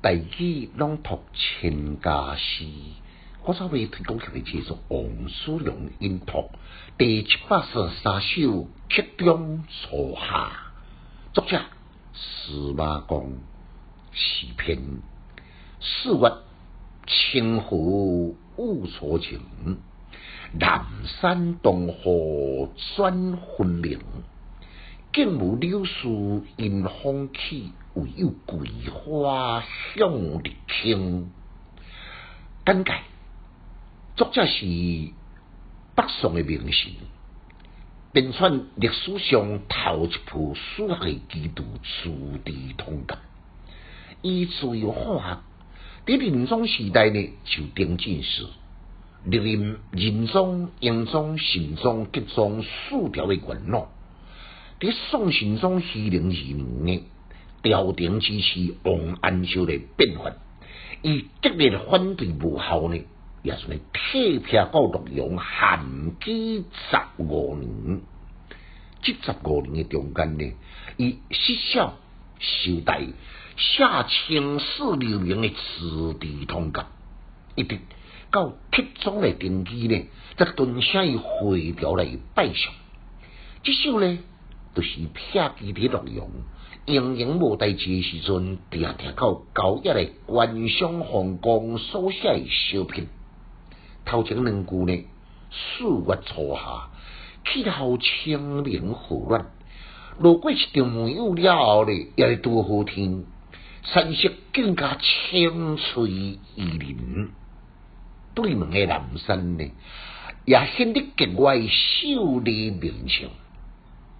大举朗读千家诗，我稍微推广起来介绍王叔良音读第七百十三首《曲中初夏》，作者司马光，诗篇四月清河雾初晴，南山东河转分明。景无柳树迎风起，唯有桂花向日倾。简介：作者是北宋的名士，编纂历史上头一部书学基督书地通鉴。伊自由化学，伫仁宗时代呢就登进士，历任仁宗、英宗、神宗、吉宗四条的元老。伫宋神宗熙宁二年，朝廷支持王安石的变法，以激烈的反对无效呢，也是呢退票到洛阳，限期十五年。这十五年的中间呢，以失效受代下清史留名的字地通鉴，一直到铁宗的登基呢，则敦写以回条来拜相。这首呢。就是撇基伫洛阳，营营无代志时阵，定定到高一的官商皇宫所写的小品。头前两句呢，四月初夏，气候清明和暖，落过一场梅雨了后呢，也是多好天，山色更加青翠宜人。对门的南山呢，也显得格外秀丽明净。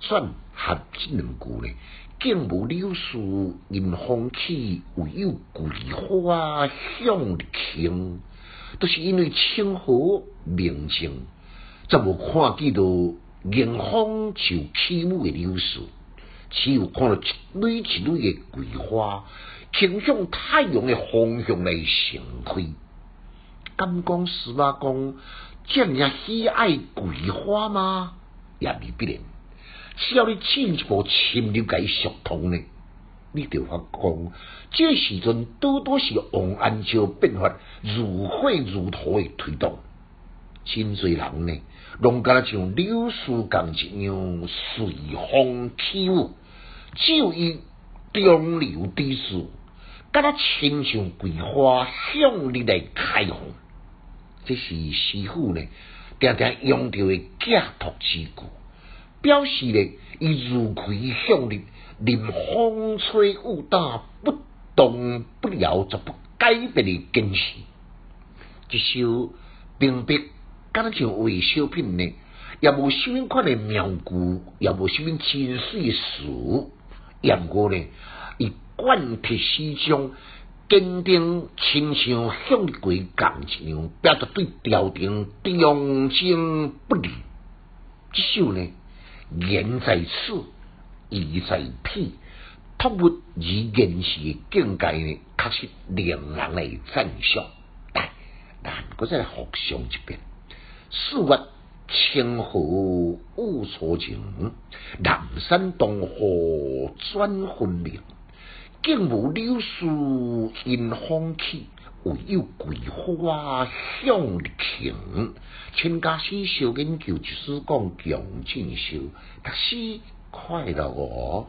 算合这两句呢，景无柳树迎风起，唯有桂花向日倾。都是因为清河明净，才无看见到迎风就起舞的柳树，只有看到一蕊一蕊的桂花倾向太阳的方向来盛开。敢讲司马光这样喜爱桂花吗？也未必然。只要你进一步深入解熟通呢，你就发讲，这时阵多多是王安石变法如火如荼的推动，真侪人呢，拢敢像柳树共一样随风起舞，只有伊中流砥柱，敢若亲像桂花向日来开放，这是师傅呢，常常用到的假托之句。表示咧，伊如葵向日，任风吹雨打，不动不摇，就不改变的坚持。一首并不敢像为小品呢，也无什么款的妙句，也无什么精髓词，不过呢，以贯彻始终，坚定亲像向日葵共一样，表达对朝廷忠贞不离。这首呢？言在此，意在彼，托物以言时的境界呢，确实令人来赞赏。但但，我再复诵一遍：四月清河雾初晴，南山东河转分明。景无柳树迎风起，唯有桂花向日倾。千家诗小研究，就是讲强进修，读书快乐哦。